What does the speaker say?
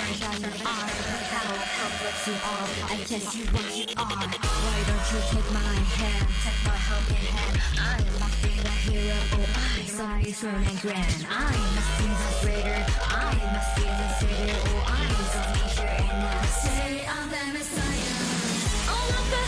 how helpless you are. I guess you what you are. Why don't you take my hand? Take my helping hand. I must be the hero. Oh, I you strong and grand. I must be the traitor. I must be the traitor. Oh, I don't need your and I say I'm the messiah. All of the